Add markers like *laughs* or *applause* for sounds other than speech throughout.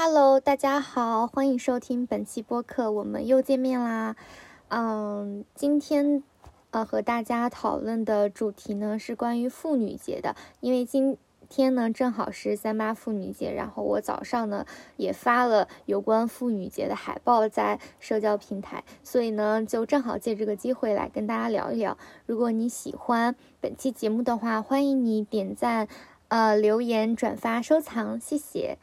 Hello，大家好，欢迎收听本期播客，我们又见面啦。嗯，今天呃和大家讨论的主题呢是关于妇女节的，因为今天呢正好是三八妇女节，然后我早上呢也发了有关妇女节的海报在社交平台，所以呢就正好借这个机会来跟大家聊一聊。如果你喜欢本期节目的话，欢迎你点赞、呃留言、转发、收藏，谢谢。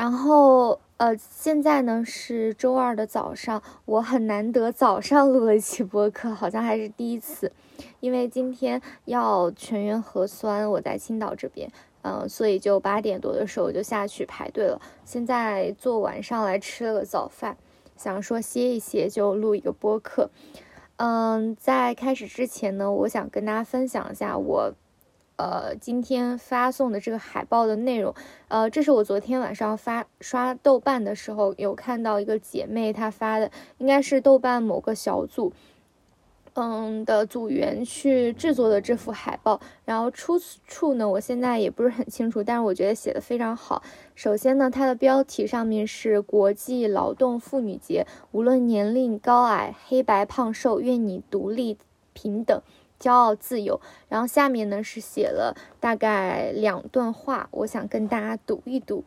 然后，呃，现在呢是周二的早上，我很难得早上录了一期播客，好像还是第一次，因为今天要全员核酸，我在青岛这边，嗯，所以就八点多的时候我就下去排队了。现在做完上来吃了个早饭，想说歇一歇就录一个播客。嗯，在开始之前呢，我想跟大家分享一下我。呃，今天发送的这个海报的内容，呃，这是我昨天晚上发刷豆瓣的时候有看到一个姐妹她发的，应该是豆瓣某个小组，嗯的组员去制作的这幅海报。然后出处呢，我现在也不是很清楚，但是我觉得写的非常好。首先呢，它的标题上面是国际劳动妇女节，无论年龄高矮、黑白胖瘦，愿你独立平等。骄傲自由，然后下面呢是写了大概两段话，我想跟大家读一读。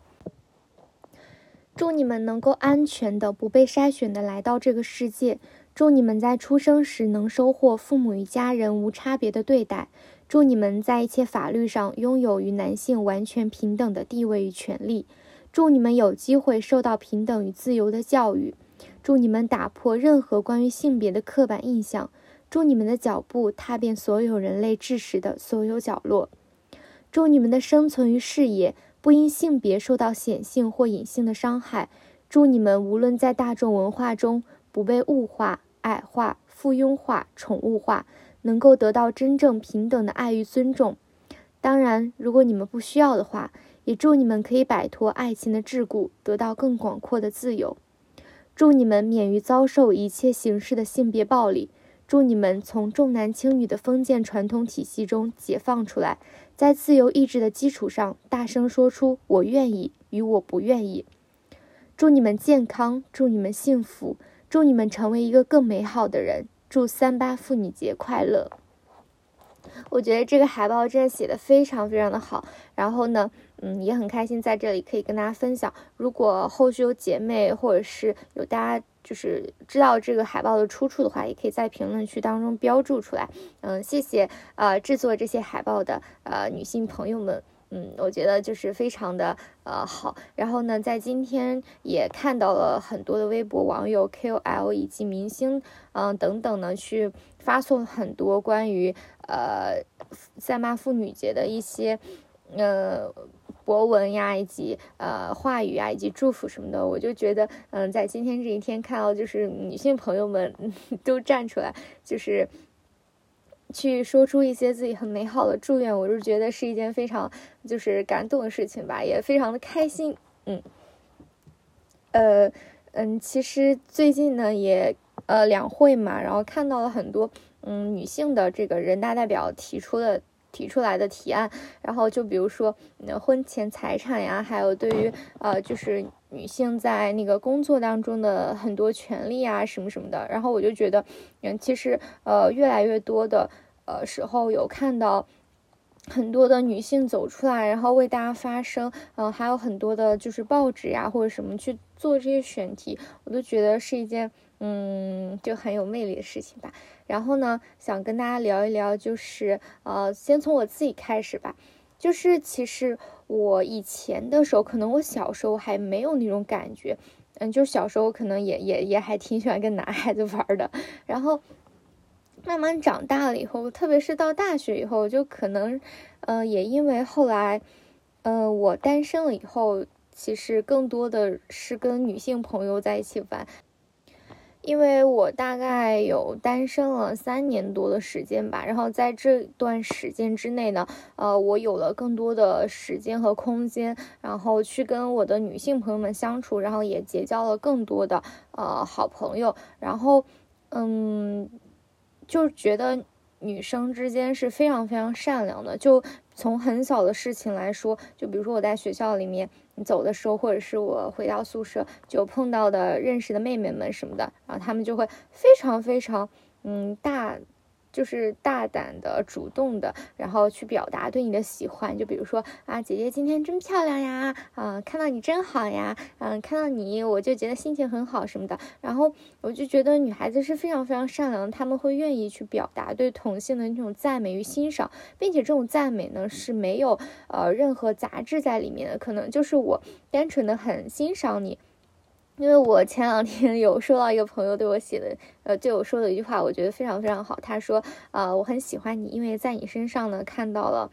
祝你们能够安全的、不被筛选的来到这个世界。祝你们在出生时能收获父母与家人无差别的对待。祝你们在一切法律上拥有与男性完全平等的地位与权利。祝你们有机会受到平等与自由的教育。祝你们打破任何关于性别的刻板印象。祝你们的脚步踏遍所有人类知识的所有角落。祝你们的生存与事业不因性别受到显性或隐性的伤害。祝你们无论在大众文化中不被物化、矮化、附庸化、宠物化，能够得到真正平等的爱与尊重。当然，如果你们不需要的话，也祝你们可以摆脱爱情的桎梏，得到更广阔的自由。祝你们免于遭受一切形式的性别暴力。祝你们从重男轻女的封建传统体系中解放出来，在自由意志的基础上，大声说出“我愿意”与“我不愿意”。祝你们健康，祝你们幸福，祝你们成为一个更美好的人。祝三八妇女节快乐！我觉得这个海报真的写的非常非常的好，然后呢，嗯，也很开心在这里可以跟大家分享。如果后续有姐妹或者是有大家。就是知道这个海报的出处的话，也可以在评论区当中标注出来。嗯，谢谢呃制作这些海报的呃女性朋友们。嗯，我觉得就是非常的呃好。然后呢，在今天也看到了很多的微博网友、KOL 以及明星，嗯等等呢，去发送很多关于呃三八妇女节的一些呃。博文呀，以及呃话语啊，以及祝福什么的，我就觉得，嗯，在今天这一天看到，就是女性朋友们 *laughs* 都站出来，就是去说出一些自己很美好的祝愿，我就觉得是一件非常就是感动的事情吧，也非常的开心。嗯，呃，嗯，其实最近呢，也呃两会嘛，然后看到了很多嗯女性的这个人大代表提出的。提出来的提案，然后就比如说，婚前财产呀，还有对于呃，就是女性在那个工作当中的很多权利啊，什么什么的。然后我就觉得，嗯，其实呃，越来越多的呃时候有看到很多的女性走出来，然后为大家发声，嗯，还有很多的就是报纸呀或者什么去做这些选题，我都觉得是一件嗯，就很有魅力的事情吧。然后呢，想跟大家聊一聊，就是呃，先从我自己开始吧。就是其实我以前的时候，可能我小时候还没有那种感觉，嗯，就小时候可能也也也还挺喜欢跟男孩子玩的。然后慢慢长大了以后，特别是到大学以后，就可能，呃，也因为后来，呃，我单身了以后，其实更多的是跟女性朋友在一起玩。因为我大概有单身了三年多的时间吧，然后在这段时间之内呢，呃，我有了更多的时间和空间，然后去跟我的女性朋友们相处，然后也结交了更多的呃好朋友，然后，嗯，就觉得女生之间是非常非常善良的，就从很小的事情来说，就比如说我在学校里面走的时候，或者是我回到宿舍就碰到的认识的妹妹们什么的，然后他们就会非常非常嗯大。就是大胆的、主动的，然后去表达对你的喜欢。就比如说啊，姐姐今天真漂亮呀，啊，看到你真好呀，嗯，看到你我就觉得心情很好什么的。然后我就觉得女孩子是非常非常善良，她们会愿意去表达对同性的那种赞美与欣赏，并且这种赞美呢是没有呃任何杂质在里面的，可能就是我单纯的很欣赏你。因为我前两天有收到一个朋友对我写的，呃，对我说的一句话，我觉得非常非常好。他说，呃，我很喜欢你，因为在你身上呢看到了，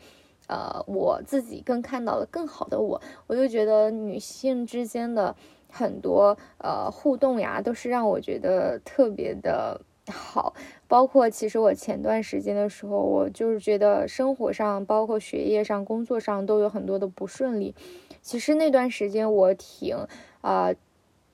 呃，我自己更看到了更好的我。我就觉得女性之间的很多呃互动呀，都是让我觉得特别的好。包括其实我前段时间的时候，我就是觉得生活上，包括学业上、工作上都有很多的不顺利。其实那段时间我挺啊。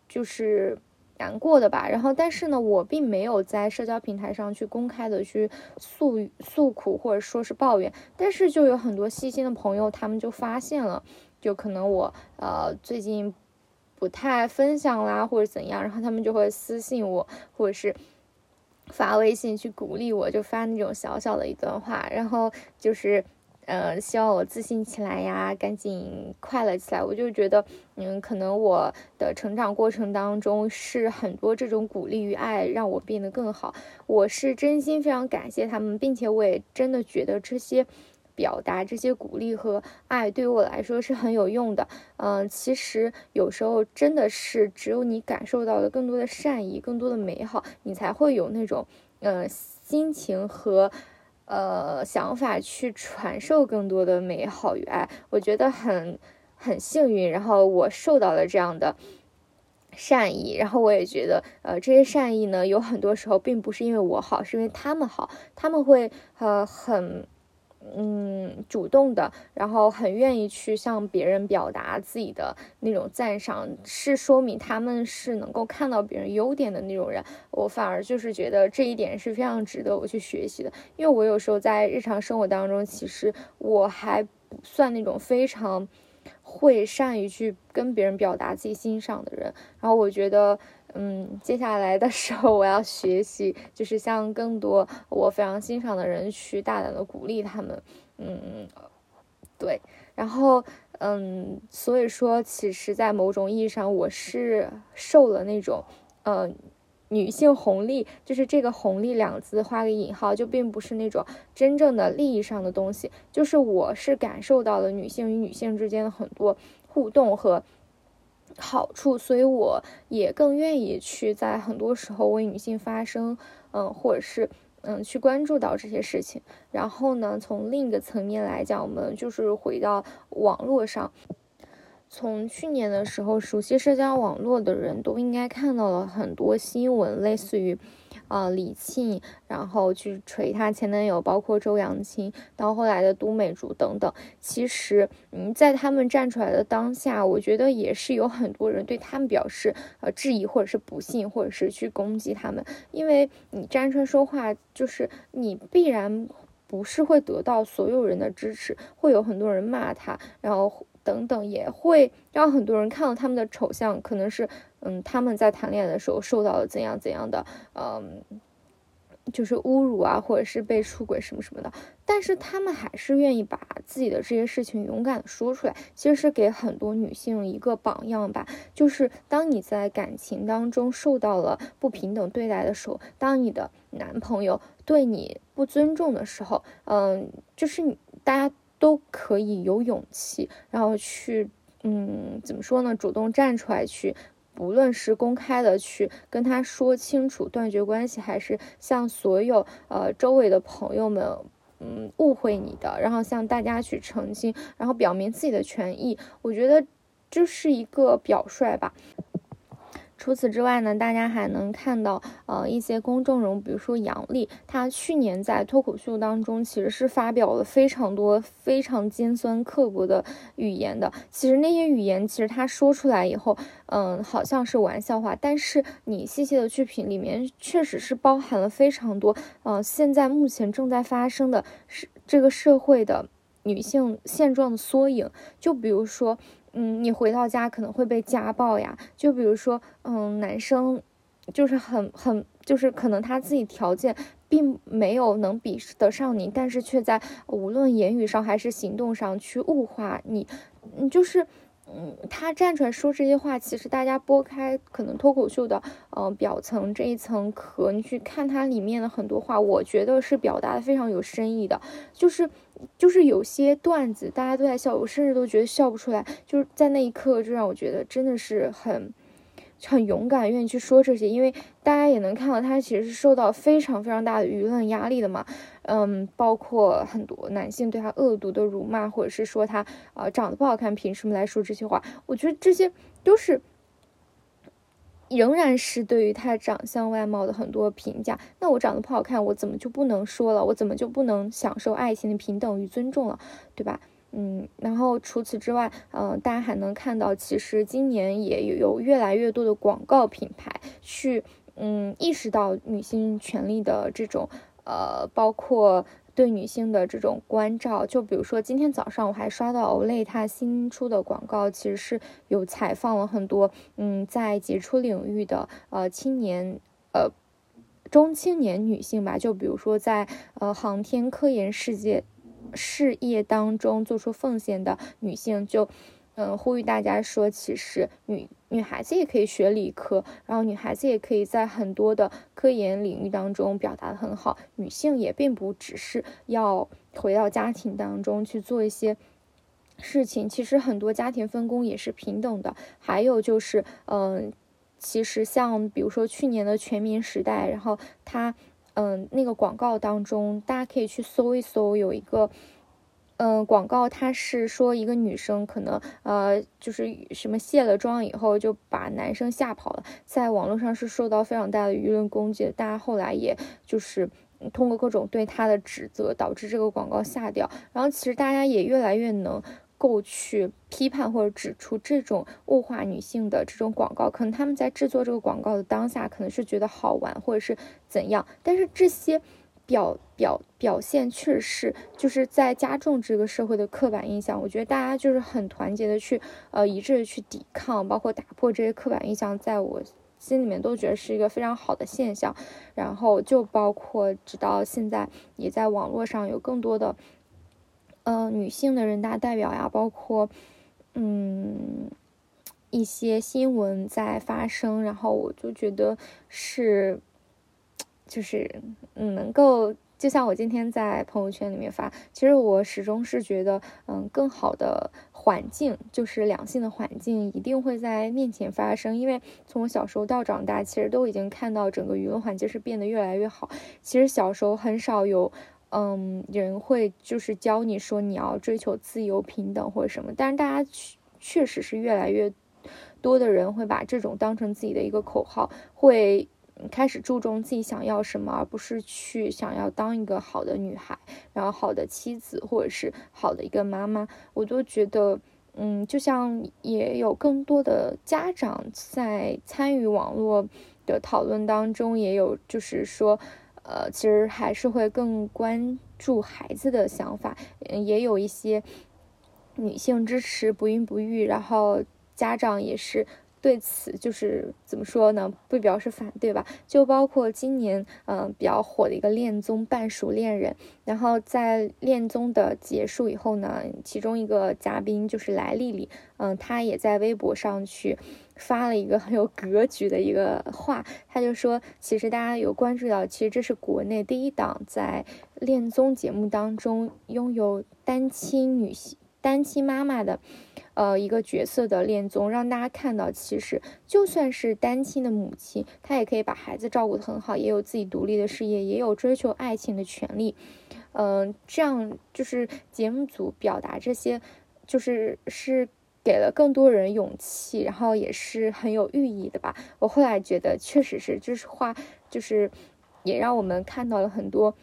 就是难过的吧，然后但是呢，我并没有在社交平台上去公开的去诉诉苦或者说是抱怨，但是就有很多细心的朋友，他们就发现了，就可能我呃最近不太分享啦或者怎样，然后他们就会私信我或者是发微信去鼓励我，就发那种小小的一段话，然后就是。呃，希望我自信起来呀，赶紧快乐起来。我就觉得，嗯，可能我的成长过程当中是很多这种鼓励与爱，让我变得更好。我是真心非常感谢他们，并且我也真的觉得这些表达、这些鼓励和爱对于我来说是很有用的。嗯，其实有时候真的是只有你感受到了更多的善意、更多的美好，你才会有那种呃心情和。呃，想法去传授更多的美好与爱，我觉得很很幸运。然后我受到了这样的善意，然后我也觉得，呃，这些善意呢，有很多时候并不是因为我好，是因为他们好，他们会呃很。嗯，主动的，然后很愿意去向别人表达自己的那种赞赏，是说明他们是能够看到别人优点的那种人。我反而就是觉得这一点是非常值得我去学习的，因为我有时候在日常生活当中，其实我还不算那种非常会善于去跟别人表达自己欣赏的人。然后我觉得。嗯，接下来的时候我要学习，就是向更多我非常欣赏的人去大胆的鼓励他们。嗯，对，然后嗯，所以说，其实，在某种意义上，我是受了那种呃女性红利，就是这个“红利”两字画个引号，就并不是那种真正的利益上的东西，就是我是感受到了女性与女性之间的很多互动和。好处，所以我也更愿意去在很多时候为女性发声，嗯，或者是嗯去关注到这些事情。然后呢，从另一个层面来讲，我们就是回到网络上。从去年的时候，熟悉社交网络的人都应该看到了很多新闻，类似于。啊，李沁，然后去锤她前男友，包括周扬青，到后来的都美竹等等。其实，嗯，在他们站出来的当下，我觉得也是有很多人对他们表示呃质疑，或者是不信，或者是去攻击他们。因为你站出来说话，就是你必然不是会得到所有人的支持，会有很多人骂他，然后。等等也会让很多人看到他们的丑相，可能是，嗯，他们在谈恋爱的时候受到了怎样怎样的，嗯，就是侮辱啊，或者是被出轨什么什么的。但是他们还是愿意把自己的这些事情勇敢的说出来，其实是给很多女性一个榜样吧。就是当你在感情当中受到了不平等对待的时候，当你的男朋友对你不尊重的时候，嗯，就是大家。都可以有勇气，然后去，嗯，怎么说呢？主动站出来去，不论是公开的去跟他说清楚，断绝关系，还是向所有呃周围的朋友们，嗯，误会你的，然后向大家去澄清，然后表明自己的权益，我觉得这是一个表率吧。除此之外呢，大家还能看到，呃，一些公众人物，比如说杨笠，她去年在脱口秀当中其实是发表了非常多非常尖酸刻薄的语言的。其实那些语言，其实她说出来以后，嗯，好像是玩笑话，但是你细细的去品，里面确实是包含了非常多，呃，现在目前正在发生的是这个社会的。女性现状的缩影。就比如说，嗯，你回到家可能会被家暴呀。就比如说，嗯，男生就是很很，就是可能他自己条件并没有能比得上你，但是却在无论言语上还是行动上去物化你，嗯，就是。嗯，他站出来说这些话，其实大家拨开可能脱口秀的嗯表层这一层壳，你去看它里面的很多话，我觉得是表达的非常有深意的。就是就是有些段子大家都在笑，我甚至都觉得笑不出来。就是在那一刻，就让我觉得真的是很。很勇敢，愿意去说这些，因为大家也能看到他其实是受到非常非常大的舆论压力的嘛。嗯，包括很多男性对他恶毒的辱骂，或者是说他啊长得不好看，凭什么来说这些话？我觉得这些都是仍然是对于他长相外貌的很多评价。那我长得不好看，我怎么就不能说了？我怎么就不能享受爱情的平等与尊重了？对吧？嗯，然后除此之外，嗯，大家还能看到，其实今年也有越来越多的广告品牌去，嗯，意识到女性权利的这种，呃，包括对女性的这种关照。就比如说今天早上我还刷到 Olay 它新出的广告，其实是有采访了很多，嗯，在杰出领域的呃青年，呃中青年女性吧。就比如说在呃航天科研世界。事业当中做出奉献的女性，就，嗯，呼吁大家说，其实女女孩子也可以学理科，然后女孩子也可以在很多的科研领域当中表达的很好。女性也并不只是要回到家庭当中去做一些事情，其实很多家庭分工也是平等的。还有就是，嗯，其实像比如说去年的全民时代，然后它。嗯，那个广告当中，大家可以去搜一搜，有一个，嗯，广告，它是说一个女生可能，呃，就是什么卸了妆以后就把男生吓跑了，在网络上是受到非常大的舆论攻击的，大家后来也就是通过各种对她的指责，导致这个广告下掉，然后其实大家也越来越能。够去批判或者指出这种物化女性的这种广告，可能他们在制作这个广告的当下，可能是觉得好玩或者是怎样，但是这些表表表现确实是就是在加重这个社会的刻板印象。我觉得大家就是很团结的去呃一致的去抵抗，包括打破这些刻板印象，在我心里面都觉得是一个非常好的现象。然后就包括直到现在，也在网络上有更多的。呃，女性的人大代表呀，包括，嗯，一些新闻在发生，然后我就觉得是，就是，嗯，能够，就像我今天在朋友圈里面发，其实我始终是觉得，嗯，更好的环境，就是两性的环境，一定会在面前发生，因为从我小时候到长大，其实都已经看到整个舆论环境是变得越来越好。其实小时候很少有。嗯，人会就是教你说你要追求自由平等或者什么，但是大家确确实是越来越多的人会把这种当成自己的一个口号，会开始注重自己想要什么，而不是去想要当一个好的女孩，然后好的妻子或者是好的一个妈妈。我都觉得，嗯，就像也有更多的家长在参与网络的讨论当中，也有就是说。呃，其实还是会更关注孩子的想法，也有一些女性支持不孕不育，然后家长也是对此就是怎么说呢，不表示反对吧？就包括今年嗯比较火的一个恋综《半熟恋人》，然后在恋综的结束以后呢，其中一个嘉宾就是来丽丽，嗯，她也在微博上去。发了一个很有格局的一个话，他就说，其实大家有关注到，其实这是国内第一档在恋综节目当中拥有单亲女性、单亲妈妈的，呃，一个角色的恋综，让大家看到，其实就算是单亲的母亲，她也可以把孩子照顾得很好，也有自己独立的事业，也有追求爱情的权利。嗯，这样就是节目组表达这些，就是是。给了更多人勇气，然后也是很有寓意的吧。我后来觉得，确实是，就是话，就是也让我们看到了很多，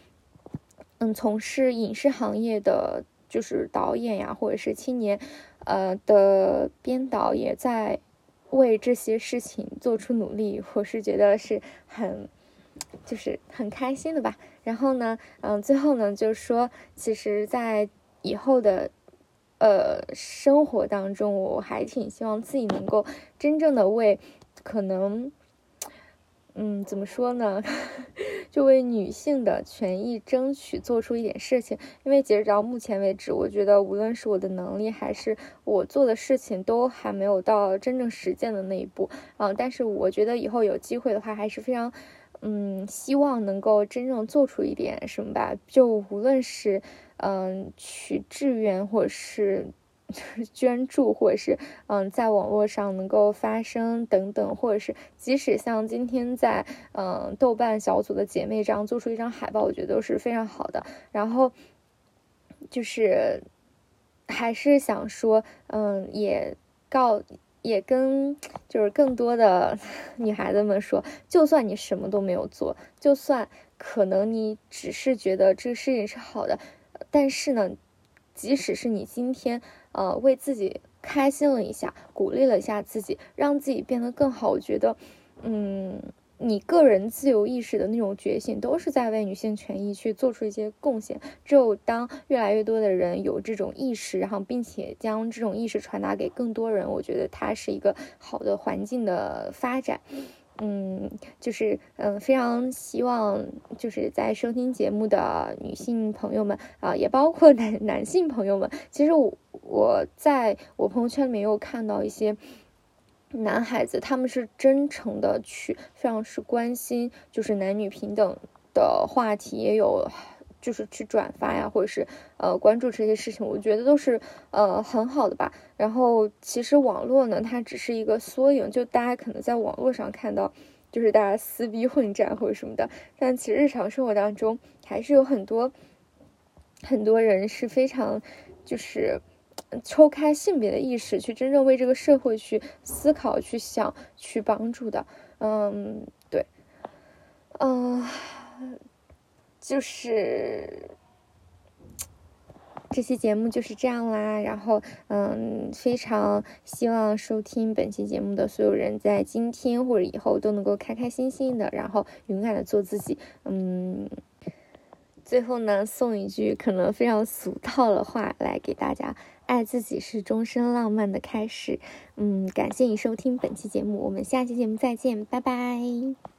嗯，从事影视行业的就是导演呀，或者是青年，呃的编导也在为这些事情做出努力。我是觉得是很，就是很开心的吧。然后呢，嗯，最后呢，就是说，其实，在以后的呃生活当中，我还挺希望自己能够真正的为可能。嗯，怎么说呢？*laughs* 就为女性的权益争取做出一点事情。因为截止到目前为止，我觉得无论是我的能力，还是我做的事情，都还没有到真正实践的那一步。嗯，但是我觉得以后有机会的话，还是非常，嗯，希望能够真正做出一点什么吧。就无论是，嗯，去志愿，或者是。*laughs* 捐助，或者是嗯，在网络上能够发声等等，或者是即使像今天在嗯豆瓣小组的姐妹这样做出一张海报，我觉得都是非常好的。然后就是还是想说，嗯，也告也跟就是更多的 *laughs* 女孩子们说，就算你什么都没有做，就算可能你只是觉得这个事情是好的，但是呢，即使是你今天。呃，为自己开心了一下，鼓励了一下自己，让自己变得更好。我觉得，嗯，你个人自由意识的那种觉醒，都是在为女性权益去做出一些贡献。只有当越来越多的人有这种意识，然后并且将这种意识传达给更多人，我觉得它是一个好的环境的发展。嗯，就是嗯，非常希望就是在收听节目的女性朋友们啊，也包括男男性朋友们。其实我我在我朋友圈里面有看到一些男孩子，他们是真诚的去，非常是关心，就是男女平等的话题，也有。就是去转发呀，或者是呃关注这些事情，我觉得都是呃很好的吧。然后其实网络呢，它只是一个缩影，就大家可能在网络上看到，就是大家撕逼混战或者什么的，但其实日常生活当中还是有很多很多人是非常就是抽开性别的意识，去真正为这个社会去思考、去想、去帮助的。嗯，对，嗯。就是这期节目就是这样啦，然后嗯，非常希望收听本期节目的所有人在今天或者以后都能够开开心心的，然后勇敢的做自己。嗯，最后呢，送一句可能非常俗套的话来给大家：爱自己是终身浪漫的开始。嗯，感谢你收听本期节目，我们下期节目再见，拜拜。